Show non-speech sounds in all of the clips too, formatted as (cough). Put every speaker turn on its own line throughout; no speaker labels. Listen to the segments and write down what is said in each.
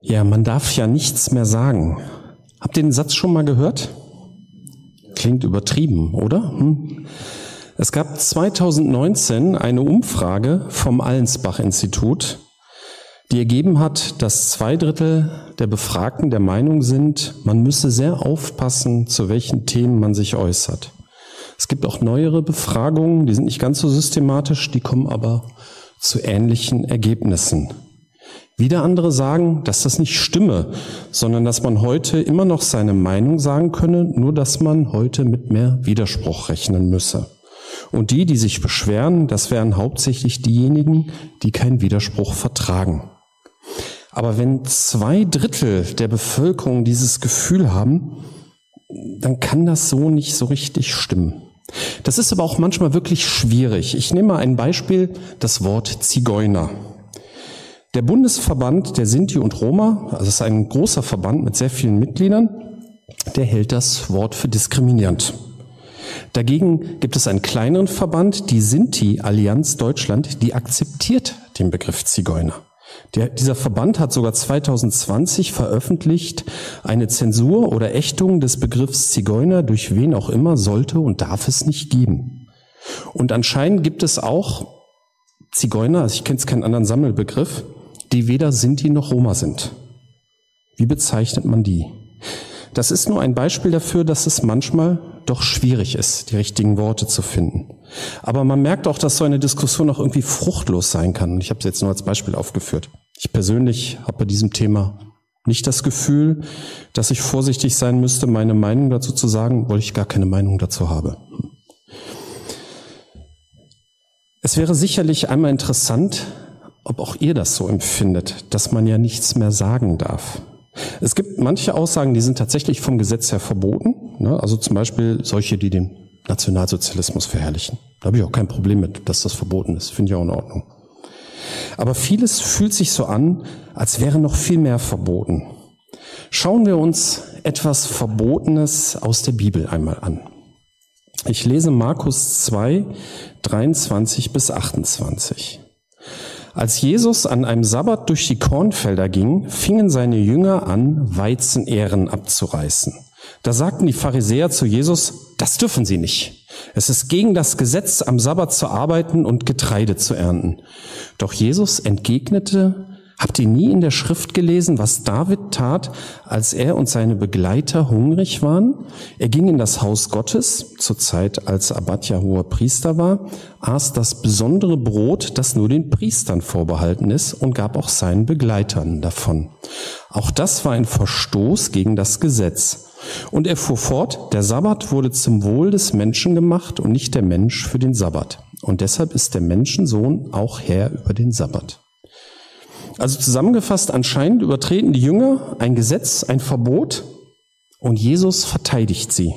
Ja, man darf ja nichts mehr sagen. Habt ihr den Satz schon mal gehört? Klingt übertrieben, oder? Hm? Es gab 2019 eine Umfrage vom Allensbach-Institut, die ergeben hat, dass zwei Drittel der Befragten der Meinung sind, man müsse sehr aufpassen, zu welchen Themen man sich äußert. Es gibt auch neuere Befragungen, die sind nicht ganz so systematisch, die kommen aber zu ähnlichen Ergebnissen. Wieder andere sagen, dass das nicht stimme, sondern dass man heute immer noch seine Meinung sagen könne, nur dass man heute mit mehr Widerspruch rechnen müsse. Und die, die sich beschweren, das wären hauptsächlich diejenigen, die keinen Widerspruch vertragen. Aber wenn zwei Drittel der Bevölkerung dieses Gefühl haben, dann kann das so nicht so richtig stimmen. Das ist aber auch manchmal wirklich schwierig. Ich nehme mal ein Beispiel, das Wort Zigeuner. Der Bundesverband der Sinti und Roma, also es ist ein großer Verband mit sehr vielen Mitgliedern, der hält das Wort für diskriminierend. Dagegen gibt es einen kleineren Verband, die Sinti Allianz Deutschland, die akzeptiert den Begriff Zigeuner. Der, dieser Verband hat sogar 2020 veröffentlicht, eine Zensur oder Ächtung des Begriffs Zigeuner durch wen auch immer sollte und darf es nicht geben. Und anscheinend gibt es auch Zigeuner, also ich kenne es keinen anderen Sammelbegriff, die weder Sinti noch Roma sind. Wie bezeichnet man die? Das ist nur ein Beispiel dafür, dass es manchmal doch schwierig ist, die richtigen Worte zu finden. Aber man merkt auch, dass so eine Diskussion auch irgendwie fruchtlos sein kann. Und ich habe es jetzt nur als Beispiel aufgeführt. Ich persönlich habe bei diesem Thema nicht das Gefühl, dass ich vorsichtig sein müsste, meine Meinung dazu zu sagen, weil ich gar keine Meinung dazu habe. Es wäre sicherlich einmal interessant, ob auch ihr das so empfindet, dass man ja nichts mehr sagen darf. Es gibt manche Aussagen, die sind tatsächlich vom Gesetz her verboten. Ne? Also zum Beispiel solche, die den Nationalsozialismus verherrlichen. Da habe ich auch kein Problem mit, dass das verboten ist. Finde ich auch in Ordnung. Aber vieles fühlt sich so an, als wäre noch viel mehr verboten. Schauen wir uns etwas Verbotenes aus der Bibel einmal an. Ich lese Markus 2, 23 bis 28. Als Jesus an einem Sabbat durch die Kornfelder ging, fingen seine Jünger an, Weizenähren abzureißen. Da sagten die Pharisäer zu Jesus, das dürfen sie nicht. Es ist gegen das Gesetz, am Sabbat zu arbeiten und Getreide zu ernten. Doch Jesus entgegnete, Habt ihr nie in der Schrift gelesen, was David tat, als er und seine Begleiter hungrig waren? Er ging in das Haus Gottes, zur Zeit als Abatja hoher Priester war, aß das besondere Brot, das nur den Priestern vorbehalten ist, und gab auch seinen Begleitern davon. Auch das war ein Verstoß gegen das Gesetz. Und er fuhr fort, der Sabbat wurde zum Wohl des Menschen gemacht und nicht der Mensch für den Sabbat. Und deshalb ist der Menschensohn auch Herr über den Sabbat. Also zusammengefasst, anscheinend übertreten die Jünger ein Gesetz, ein Verbot und Jesus verteidigt sie.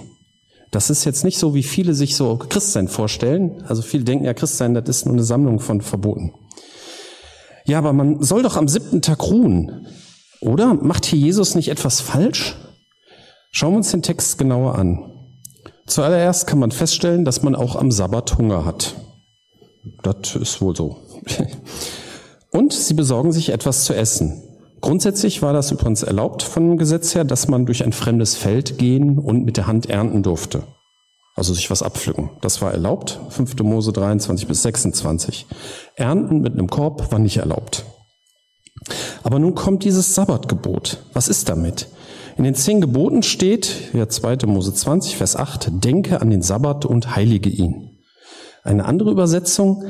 Das ist jetzt nicht so, wie viele sich so Christsein vorstellen. Also viele denken ja, Christsein, das ist nur eine Sammlung von Verboten. Ja, aber man soll doch am siebten Tag ruhen. Oder macht hier Jesus nicht etwas falsch? Schauen wir uns den Text genauer an. Zuallererst kann man feststellen, dass man auch am Sabbat Hunger hat. Das ist wohl so. (laughs) Und sie besorgen sich etwas zu essen. Grundsätzlich war das übrigens erlaubt von dem Gesetz her, dass man durch ein fremdes Feld gehen und mit der Hand ernten durfte. Also sich was abpflücken. Das war erlaubt. 5. Mose 23 bis 26. Ernten mit einem Korb war nicht erlaubt. Aber nun kommt dieses Sabbatgebot. Was ist damit? In den zehn Geboten steht, ja 2. Mose 20, Vers 8, denke an den Sabbat und heilige ihn. Eine andere Übersetzung,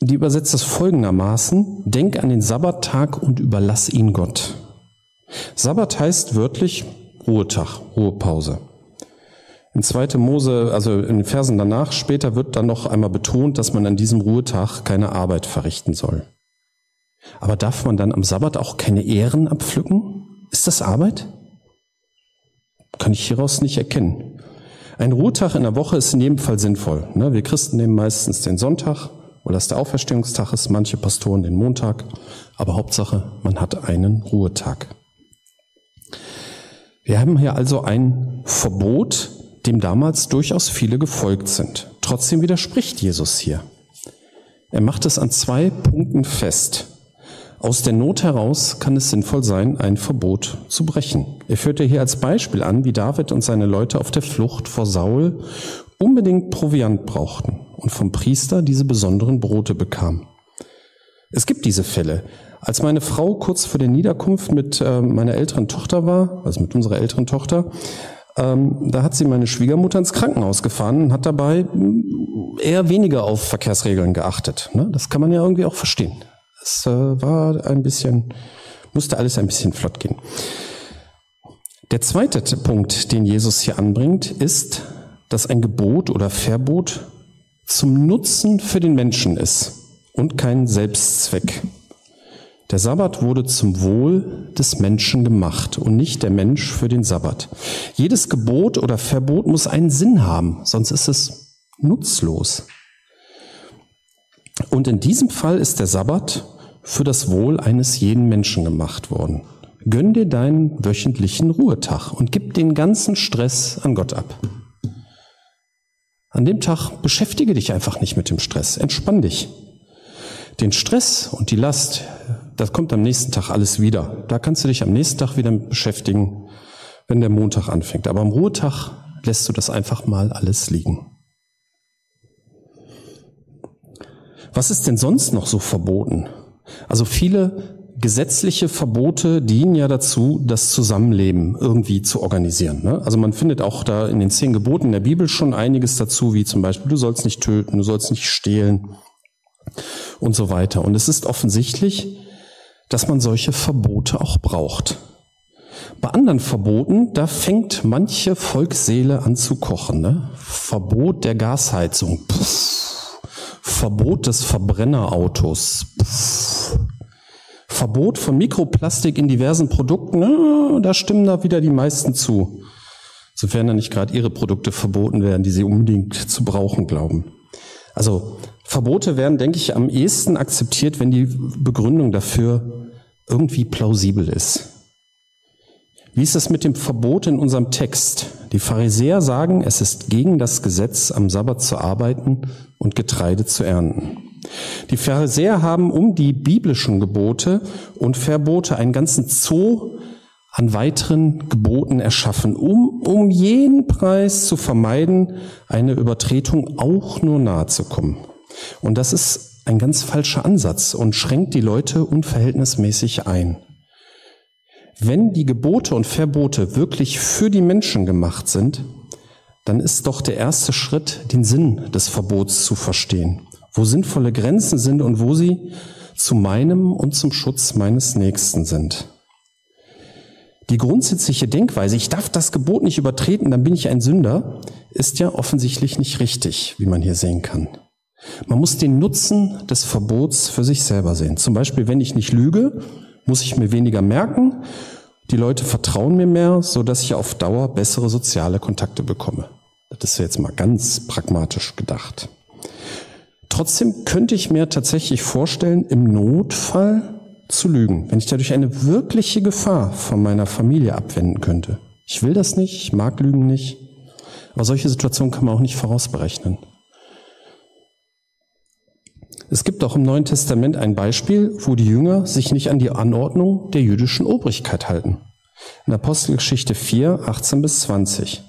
die übersetzt das folgendermaßen, denk an den Sabbattag und überlass ihn Gott. Sabbat heißt wörtlich Ruhetag, Ruhepause. In 2. Mose, also in den Versen danach, später wird dann noch einmal betont, dass man an diesem Ruhetag keine Arbeit verrichten soll. Aber darf man dann am Sabbat auch keine Ehren abpflücken? Ist das Arbeit? Kann ich hieraus nicht erkennen. Ein Ruhetag in der Woche ist in jedem Fall sinnvoll. Ne? Wir Christen nehmen meistens den Sonntag, oder dass der Auferstehungstag ist, manche Pastoren den Montag, aber Hauptsache, man hat einen Ruhetag. Wir haben hier also ein Verbot, dem damals durchaus viele gefolgt sind. Trotzdem widerspricht Jesus hier. Er macht es an zwei Punkten fest. Aus der Not heraus kann es sinnvoll sein, ein Verbot zu brechen. Er führt ja hier als Beispiel an, wie David und seine Leute auf der Flucht vor Saul unbedingt Proviant brauchten und vom Priester diese besonderen Brote bekamen. Es gibt diese Fälle. Als meine Frau kurz vor der Niederkunft mit äh, meiner älteren Tochter war, also mit unserer älteren Tochter, ähm, da hat sie meine Schwiegermutter ins Krankenhaus gefahren und hat dabei eher weniger auf Verkehrsregeln geachtet. Ne? Das kann man ja irgendwie auch verstehen. Es äh, war ein bisschen, musste alles ein bisschen flott gehen. Der zweite Punkt, den Jesus hier anbringt, ist, dass ein Gebot oder Verbot zum Nutzen für den Menschen ist und kein Selbstzweck. Der Sabbat wurde zum Wohl des Menschen gemacht und nicht der Mensch für den Sabbat. Jedes Gebot oder Verbot muss einen Sinn haben, sonst ist es nutzlos. Und in diesem Fall ist der Sabbat für das Wohl eines jeden Menschen gemacht worden. Gönn dir deinen wöchentlichen Ruhetag und gib den ganzen Stress an Gott ab. An dem Tag beschäftige dich einfach nicht mit dem Stress, entspann dich. Den Stress und die Last, das kommt am nächsten Tag alles wieder. Da kannst du dich am nächsten Tag wieder beschäftigen, wenn der Montag anfängt. Aber am Ruhetag lässt du das einfach mal alles liegen. Was ist denn sonst noch so verboten? Also viele gesetzliche Verbote dienen ja dazu, das Zusammenleben irgendwie zu organisieren. Ne? Also man findet auch da in den zehn Geboten der Bibel schon einiges dazu, wie zum Beispiel, du sollst nicht töten, du sollst nicht stehlen und so weiter. Und es ist offensichtlich, dass man solche Verbote auch braucht. Bei anderen Verboten, da fängt manche Volksseele an zu kochen. Ne? Verbot der Gasheizung. Puff. Verbot des Verbrennerautos. Puff. Verbot von Mikroplastik in diversen Produkten. Na, da stimmen da wieder die meisten zu. Sofern da nicht gerade ihre Produkte verboten werden, die sie unbedingt zu brauchen glauben. Also Verbote werden, denke ich, am ehesten akzeptiert, wenn die Begründung dafür irgendwie plausibel ist. Wie ist es mit dem Verbot in unserem Text? Die Pharisäer sagen, es ist gegen das Gesetz, am Sabbat zu arbeiten und Getreide zu ernten. Die Pharisäer haben um die biblischen Gebote und Verbote einen ganzen Zoo an weiteren Geboten erschaffen, um um jeden Preis zu vermeiden, eine Übertretung auch nur nahe zu kommen. Und das ist ein ganz falscher Ansatz und schränkt die Leute unverhältnismäßig ein. Wenn die Gebote und Verbote wirklich für die Menschen gemacht sind, dann ist doch der erste Schritt, den Sinn des Verbots zu verstehen, wo sinnvolle Grenzen sind und wo sie zu meinem und zum Schutz meines Nächsten sind. Die grundsätzliche Denkweise, ich darf das Gebot nicht übertreten, dann bin ich ein Sünder, ist ja offensichtlich nicht richtig, wie man hier sehen kann. Man muss den Nutzen des Verbots für sich selber sehen. Zum Beispiel, wenn ich nicht lüge, muss ich mir weniger merken. Die Leute vertrauen mir mehr, so dass ich auf Dauer bessere soziale Kontakte bekomme. Das ist jetzt mal ganz pragmatisch gedacht. Trotzdem könnte ich mir tatsächlich vorstellen, im Notfall zu lügen, wenn ich dadurch eine wirkliche Gefahr von meiner Familie abwenden könnte. Ich will das nicht, ich mag Lügen nicht, aber solche Situationen kann man auch nicht vorausberechnen. Es gibt auch im Neuen Testament ein Beispiel, wo die Jünger sich nicht an die Anordnung der jüdischen Obrigkeit halten. In Apostelgeschichte 4, 18 bis 20.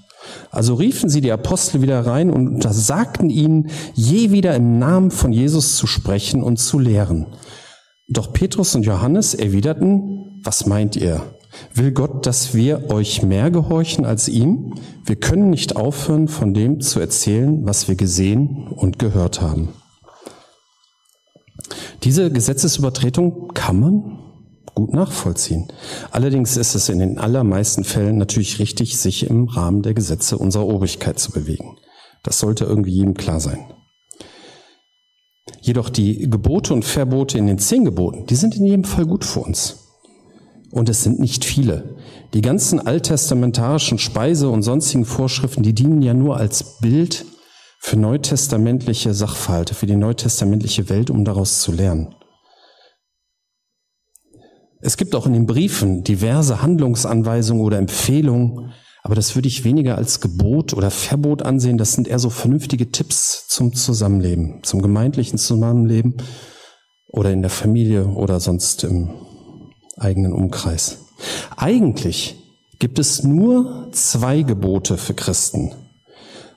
Also riefen sie die Apostel wieder rein und untersagten ihnen, je wieder im Namen von Jesus zu sprechen und zu lehren. Doch Petrus und Johannes erwiderten, was meint ihr? Will Gott, dass wir euch mehr gehorchen als ihm? Wir können nicht aufhören, von dem zu erzählen, was wir gesehen und gehört haben. Diese Gesetzesübertretung kann man gut nachvollziehen. Allerdings ist es in den allermeisten Fällen natürlich richtig, sich im Rahmen der Gesetze unserer Obrigkeit zu bewegen. Das sollte irgendwie jedem klar sein. Jedoch die Gebote und Verbote in den zehn Geboten, die sind in jedem Fall gut für uns. Und es sind nicht viele. Die ganzen alttestamentarischen Speise und sonstigen Vorschriften, die dienen ja nur als Bild für neutestamentliche Sachverhalte, für die neutestamentliche Welt, um daraus zu lernen. Es gibt auch in den Briefen diverse Handlungsanweisungen oder Empfehlungen, aber das würde ich weniger als Gebot oder Verbot ansehen. Das sind eher so vernünftige Tipps zum Zusammenleben, zum gemeindlichen Zusammenleben, oder in der Familie oder sonst im eigenen Umkreis. Eigentlich gibt es nur zwei Gebote für Christen.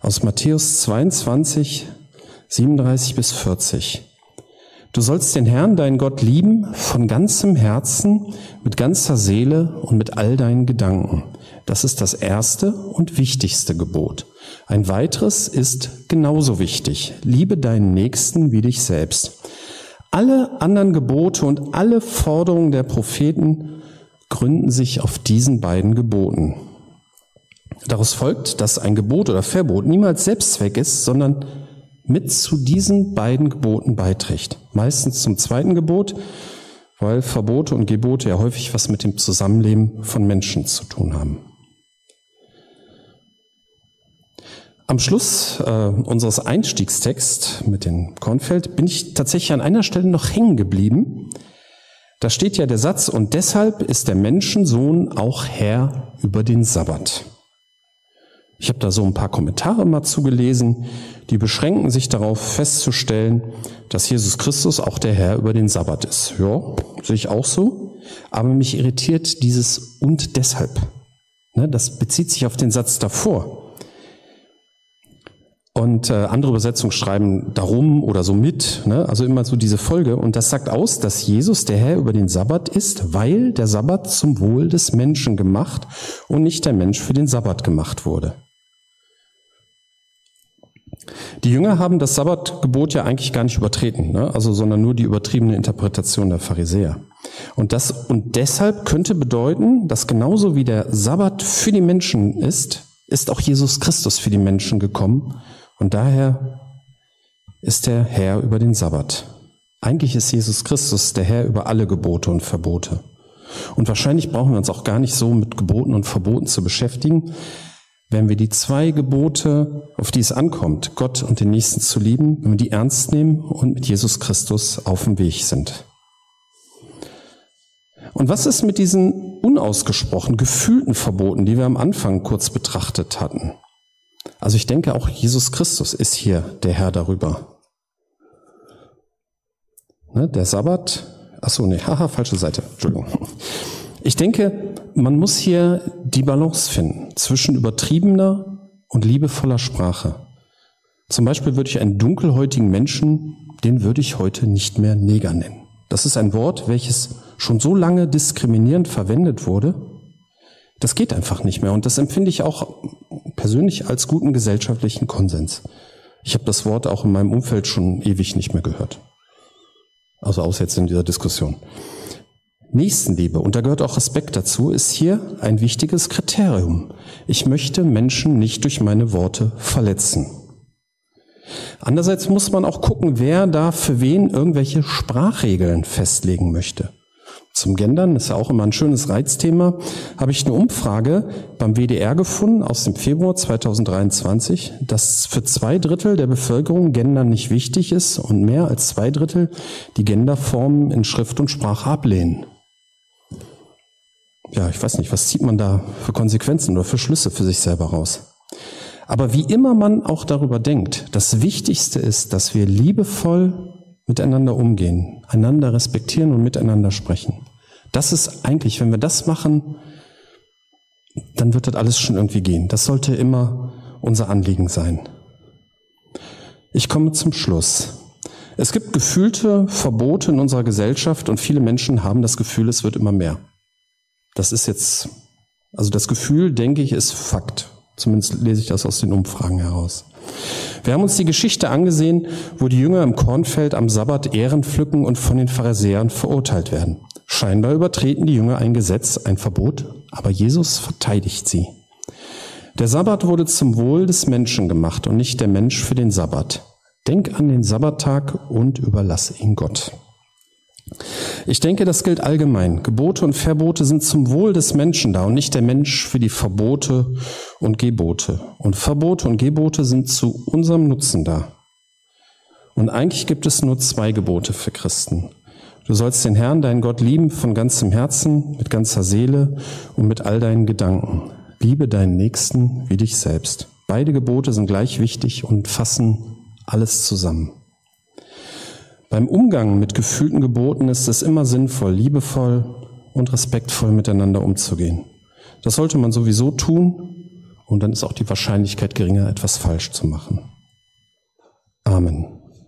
Aus Matthäus 22, 37 bis 40. Du sollst den Herrn, deinen Gott, lieben von ganzem Herzen, mit ganzer Seele und mit all deinen Gedanken. Das ist das erste und wichtigste Gebot. Ein weiteres ist genauso wichtig. Liebe deinen Nächsten wie dich selbst. Alle anderen Gebote und alle Forderungen der Propheten gründen sich auf diesen beiden Geboten. Daraus folgt, dass ein Gebot oder Verbot niemals Selbstzweck ist, sondern mit zu diesen beiden Geboten beiträgt. Meistens zum zweiten Gebot, weil Verbote und Gebote ja häufig was mit dem Zusammenleben von Menschen zu tun haben. Am Schluss äh, unseres Einstiegstexts mit dem Kornfeld bin ich tatsächlich an einer Stelle noch hängen geblieben. Da steht ja der Satz, und deshalb ist der Menschensohn auch Herr über den Sabbat. Ich habe da so ein paar Kommentare mal zugelesen, die beschränken sich darauf festzustellen, dass Jesus Christus auch der Herr über den Sabbat ist. Ja, sehe ich auch so. Aber mich irritiert dieses und deshalb. Ne, das bezieht sich auf den Satz davor. Und äh, andere Übersetzungen schreiben darum oder so mit, ne? also immer so diese Folge. Und das sagt aus, dass Jesus der Herr über den Sabbat ist, weil der Sabbat zum Wohl des Menschen gemacht und nicht der Mensch für den Sabbat gemacht wurde. Die Jünger haben das Sabbatgebot ja eigentlich gar nicht übertreten, ne? also sondern nur die übertriebene Interpretation der Pharisäer. Und das und deshalb könnte bedeuten, dass genauso wie der Sabbat für die Menschen ist, ist auch Jesus Christus für die Menschen gekommen und daher ist er Herr über den Sabbat. Eigentlich ist Jesus Christus der Herr über alle Gebote und Verbote. Und wahrscheinlich brauchen wir uns auch gar nicht so mit Geboten und Verboten zu beschäftigen, wenn wir die zwei Gebote, auf die es ankommt, Gott und den Nächsten zu lieben, wenn wir die ernst nehmen und mit Jesus Christus auf dem Weg sind. Und was ist mit diesen unausgesprochen gefühlten Verboten, die wir am Anfang kurz betrachtet hatten? Also ich denke, auch Jesus Christus ist hier der Herr darüber. Ne, der Sabbat, ach so, nee, haha, falsche Seite, Entschuldigung. Ich denke, man muss hier die Balance finden zwischen übertriebener und liebevoller Sprache. Zum Beispiel würde ich einen dunkelhäutigen Menschen, den würde ich heute nicht mehr Neger nennen. Das ist ein Wort, welches schon so lange diskriminierend verwendet wurde. Das geht einfach nicht mehr. Und das empfinde ich auch persönlich als guten gesellschaftlichen Konsens. Ich habe das Wort auch in meinem Umfeld schon ewig nicht mehr gehört. Also außer jetzt in dieser Diskussion. Nächstenliebe, und da gehört auch Respekt dazu, ist hier ein wichtiges Kriterium. Ich möchte Menschen nicht durch meine Worte verletzen. Andererseits muss man auch gucken, wer da für wen irgendwelche Sprachregeln festlegen möchte. Zum Gendern ist ja auch immer ein schönes Reizthema. Habe ich eine Umfrage beim WDR gefunden aus dem Februar 2023, dass für zwei Drittel der Bevölkerung Gendern nicht wichtig ist und mehr als zwei Drittel die Genderformen in Schrift und Sprache ablehnen. Ja, ich weiß nicht, was zieht man da für Konsequenzen oder für Schlüsse für sich selber raus? Aber wie immer man auch darüber denkt, das Wichtigste ist, dass wir liebevoll miteinander umgehen, einander respektieren und miteinander sprechen. Das ist eigentlich, wenn wir das machen, dann wird das alles schon irgendwie gehen. Das sollte immer unser Anliegen sein. Ich komme zum Schluss. Es gibt gefühlte Verbote in unserer Gesellschaft und viele Menschen haben das Gefühl, es wird immer mehr. Das ist jetzt, also das Gefühl, denke ich, ist Fakt. Zumindest lese ich das aus den Umfragen heraus. Wir haben uns die Geschichte angesehen, wo die Jünger im Kornfeld am Sabbat Ehren pflücken und von den Pharisäern verurteilt werden. Scheinbar übertreten die Jünger ein Gesetz, ein Verbot, aber Jesus verteidigt sie. Der Sabbat wurde zum Wohl des Menschen gemacht und nicht der Mensch für den Sabbat. Denk an den Sabbattag und überlasse ihn Gott. Ich denke, das gilt allgemein. Gebote und Verbote sind zum Wohl des Menschen da und nicht der Mensch für die Verbote und Gebote. Und Verbote und Gebote sind zu unserem Nutzen da. Und eigentlich gibt es nur zwei Gebote für Christen. Du sollst den Herrn, deinen Gott, lieben von ganzem Herzen, mit ganzer Seele und mit all deinen Gedanken. Liebe deinen Nächsten wie dich selbst. Beide Gebote sind gleich wichtig und fassen alles zusammen. Beim Umgang mit gefühlten Geboten ist es immer sinnvoll, liebevoll und respektvoll miteinander umzugehen. Das sollte man sowieso tun und dann ist auch die Wahrscheinlichkeit geringer, etwas falsch zu machen. Amen.